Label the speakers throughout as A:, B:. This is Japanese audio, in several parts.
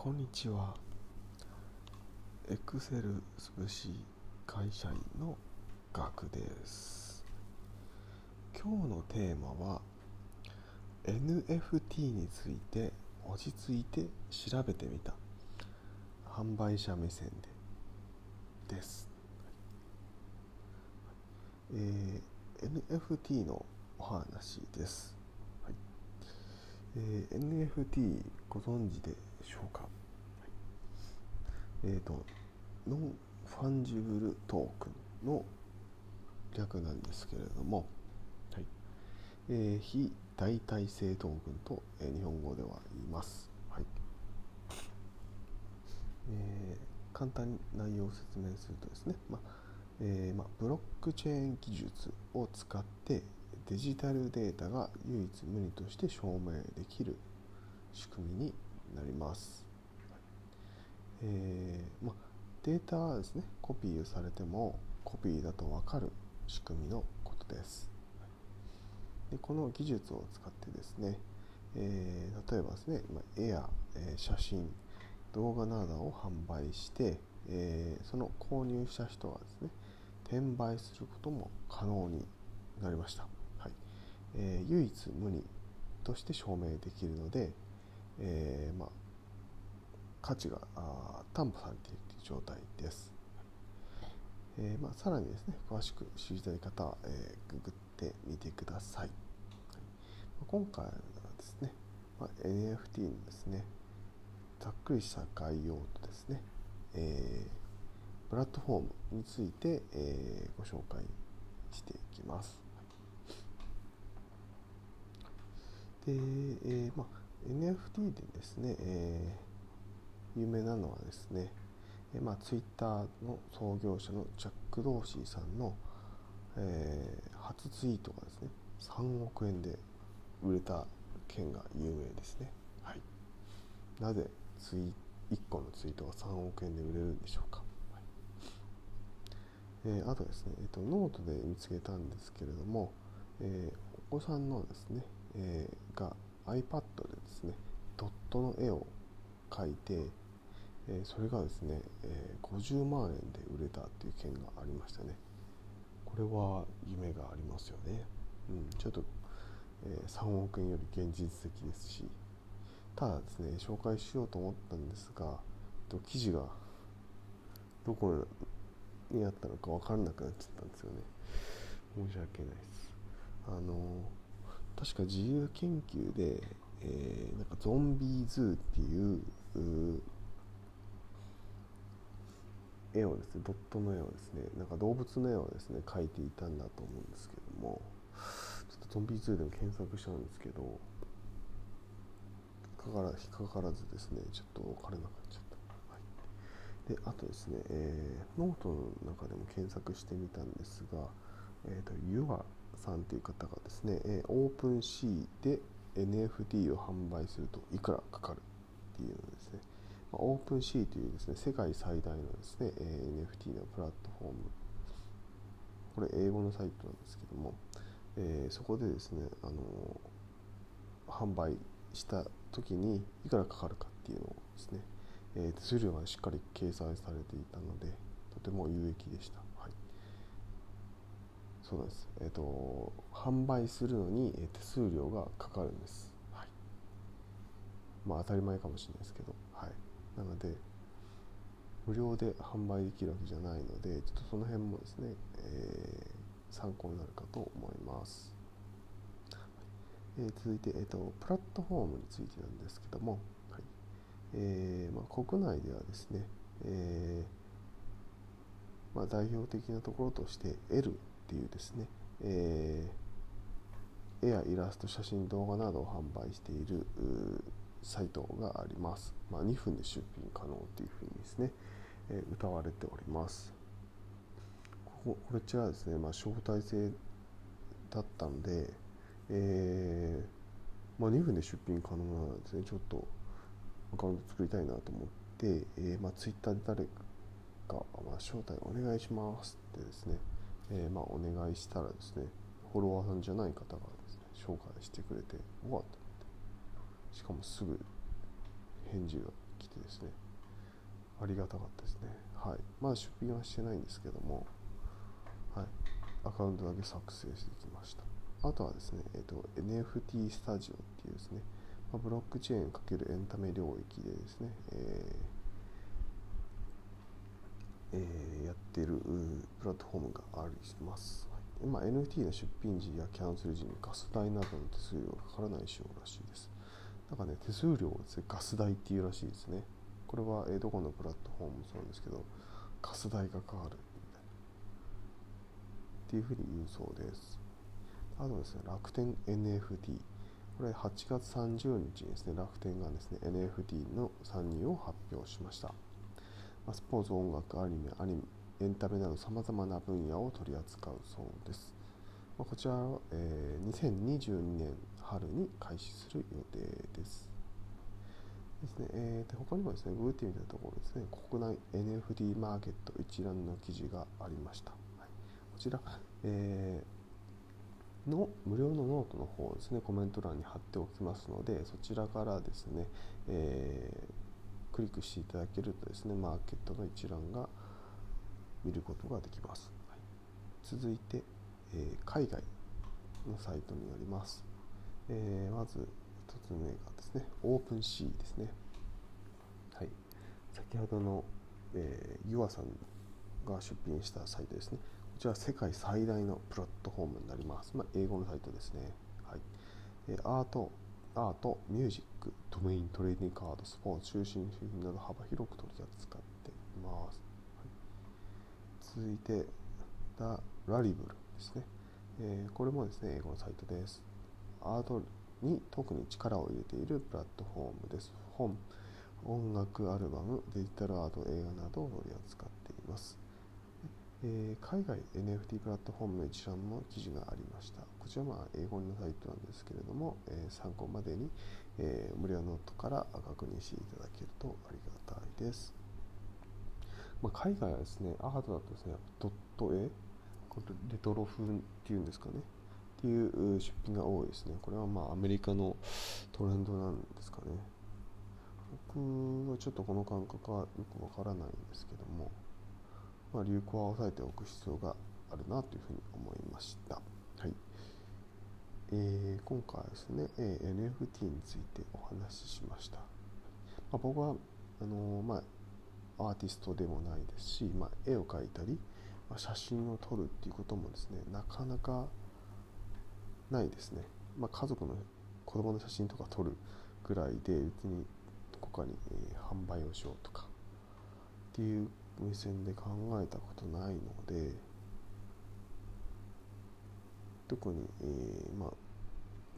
A: こんにちは。エクセル潰し会社員のガクです。今日のテーマは NFT について落ち着いて調べてみた販売者目線でです。えー NFT のお話です。はいえー NFT ご存知でしょうか、えっ、と non-fungible token の略なんですけれども、はい。えー非代替性トークンと、えー日本語では言います、はい。えー簡単に内容を説明するとですね、まあえーまあ、ブロックチェーン技術を使ってデジタルデータが唯一無二として証明できる仕組みになります。えーま、データはですねコピーされてもコピーだと分かる仕組みのことです。でこの技術を使ってですね、えー例えばですね、ま絵や、えー写真動画などを販売して、えーその購入した人がですね転売することも可能になりました、はいえー唯一無二として証明できるので、えーま、価値が担保されているという状態です、えーまあ、さらにですね詳しく知りたい方は、えーググってみてください、はい。今回はですね、まあ、NFT のですねざっくりした概要とですね、えープラットフォームについて、えご紹介していきます。で、えまあ、NFT でですね、えー有名なのはですね、えまあ、Twitter の創業者のジャック・ドーシーさんの、えー初ツイートがですね3億円で売れた件が有名ですね。はい、なぜツイ1個のツイートが3億円で売れるんでしょうか。えーあとですね、えーと、ノートで見つけたんですけれども、えーお子さんのですね、えーが iPad でですね、ドットの絵を描いて、えそれがですね、え50万円で売れたっていう件がありましたね。これは夢がありますよね。うん、ちょっと、え3億円より現実的ですし、ただですね、紹介しようと思ったんですが、えっと記事がどこにあったのか分からなくなっちゃったんですよね。申し訳ないです。あの、確か自由研究で、えーなんかゾンビーズーっていう絵をですね、ドットの絵をですね、なんか動物の絵をですね、描いていたんだと思うんですけども、ちょっと Zombie Zoo でも検索したんですけど、引っかから引っかからずですね、ちょっと分からなくなっちゃった。はい、で、あとですね、えーノートの中でも検索してみたんですが、えーと、ユアさんという方がですね、えー OpenSea で NFT を販売するといくらかかるっていうのですね、 OpenSea というですね、世界最大のですね、NFT のプラットフォーム、これ英語のサイトなんですけども、えーそこでですね、あの販売した時にいくらかかるかっていうのをですね、えー手数料がしっかり掲載されていたので、とても有益でした。はい、そうなんです。えっ、と、販売するのに手数料がかかるんです。はい。まあ当たり前かもしれないですけど、はい。なので、無料で販売できるわけじゃないので、ちょっとその辺もですね、えー参考になるかと思います。えー続いて、えーと、プラットフォームについてなんですけども、はいえーまあ、国内ではですね、えまあ、代表的なところとして L っていうですね、えー絵やイラスト、写真、動画などを販売しているサイトがあります。まあ、2分で出品可能というふうにですね、えー歌われております。こここちらはですね、まあ、招待制だったので、えーまあ、2分で出品可能なのですね、ちょっとアカウント作りたいなと思って、えーまあ、ツイッターで誰か、まあ、招待お願いしますってですね、えーまあ、お願いしたらですね、フォロワーさんじゃない方がですね、紹介してくれて、わっと思って、しかもすぐ返事が来てですね。ありがたかったですね。はい。まだ出品はしてないんですけども。はい。アカウントだけ作成してきました。あとはですね、えーと、NFT スタジオっていうですね、まあ、ブロックチェーンかけるエンタメ領域でですね、えーえー、やってるプラットフォームがあります。はい。まあ、NFT の出品時やキャンセル時にガス代などの手数料がかからない仕様らしいです。なんかね、手数料をです、ね、ガス代っていうらしいですね。これは、え、どこのプラットフォームもそうなんですけど、ガス代がかかるみたいな。っていうふうに言うそうです。あとですね、楽天 NFT。これ8月30日にですね、楽天がですね、NFT の参入を発表しました。まスポーツ、音楽、アニメ、アニメ、エンタメなど様々な分野を取り扱うそうです。まこちらは、えー、2022年春に開始する予定です。ですね、えー、で他にもですね、ググってみたところですね、国内 NFT マーケット一覧の記事がありました。はい、こちら、えーの無料のノートの方ですねコメント欄に貼っておきますのでそちらからですね、えー、クリックしていただけるとですねマーケットの一覧が見ることができます、はい、続いて、えー、海外のサイトになります、えー、まず1つ目がですねオープンシーですねはい先ほどの、えー、ユアさんが出品したサイトですねこちらは世界最大のプラットフォームになります。まあ、英語のサイトですね。はい、えアート、アート、ミュージック、ドメイン、トレーディングカード、スポーツ、中心商品など幅広く取り扱っています。はい、続いて、ラリブルですね、えー、これもですね、英語のサイトです。アートに特に力を入れているプラットフォームです。本、音楽アルバム、デジタルアート、映画などを取り扱っています。えー、海外 NFT プラットフォームの一覧の記事がありました。こちらは英語のサイトなんですけれども、えー、参考までに、えー、無料ノートから確認していただけるとありがたいです。まあ、海外はですね、アートだとですね、ドット絵、レトロ風っていうんですかね、っていう出品が多いですね。これはまあアメリカのトレンドなんですかね。僕はちょっとこの感覚はよくわからないんですけども、まあ、流行は押さえておく必要があるなというふうに思いました。はいえー、今回ですね、えー、NFT についてお話ししました。まあ、僕はあのー、まあ、アーティストでもないですし、まあ、絵を描いたり、まあ、写真を撮るっていうこともですねなかなかないですね。まあ、家族の子供の写真とか撮るぐらいで別にどこかに、え、販売をしようとかっていう目線で考えたことないので特に、えー、まあ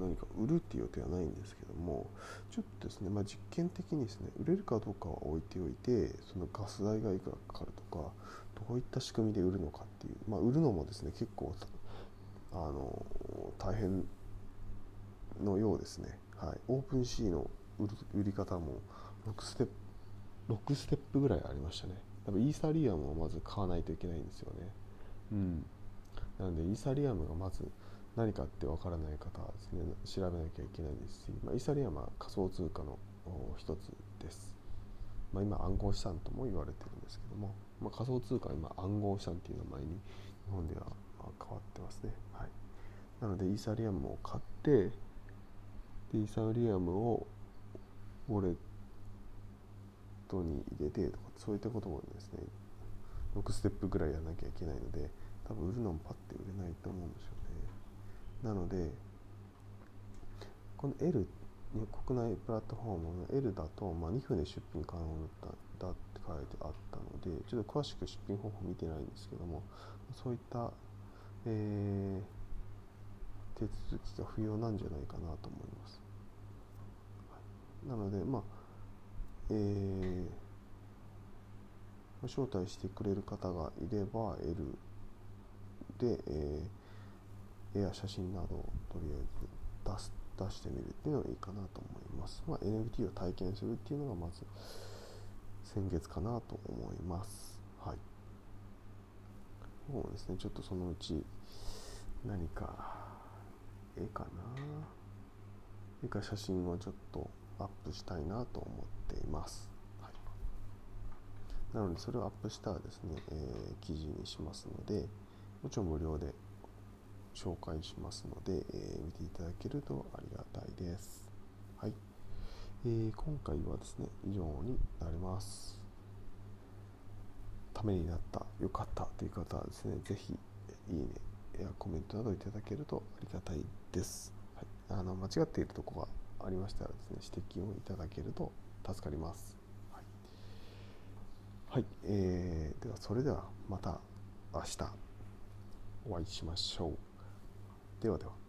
A: 何か売るっていう予定はないんですけどもちょっとですね、まあ、実験的にですね売れるかどうかは置いておいてそのガス代がいくらかかるとかどういった仕組みで売るのかっていう、まあ、売るのもですね結構あの大変のようですね、はい、オープンシーの売り方も6ステップ6ステップぐらいありましたね多分イーサリアムをまず買わないといけないんですよね。うん。なのでイーサリアムがまず何かってわからない方はですね調べなきゃいけないですし、まあ、イーサリアムは仮想通貨の一つです。まあ、今暗号資産とも言われてるんですけども、まあ、仮想通貨は今暗号資産っていう名前に日本では変わってますね。はい、なのでイーサリアムを買ってでイーサリアムをウォレットに入れてとかそういったこともですね6ステップぐらいやらなきゃいけないので多分売るのもパッて売れないと思うんですよねなのでこの L 国内プラットフォームの L だと、まあ、2分で出品可能だっただって書いてあったのでちょっと詳しく出品方法見てないんですけどもそういった、えー、手続きが不要なんじゃないかなと思います、なのでまあえー、招待してくれる方がいれば L で、えー、絵や写真などをとりあえず出す出してみるっていうのがいいかなと思います。まあ、NFT を体験するっていうのがまず先月かなと思います。そうですね、ちょっとそのうち何か絵かな絵か写真をちょっとアップしたいなと思っています。はいなのでそれをアップしたらですね、えー、記事にしますのでもちろん無料で紹介しますので、えー、見ていただけるとありがたいです。はい。えー、今回はですね、以上になります。ためになった、よかったという方はですね、ぜひ、いいねやコメントなどいただけるとありがたいです。はい、あの間違っているところがありましたらですね、指摘をいただけると助かります。はい、はい、えー、ではそれではまた明日お会いしましょう。ではでは。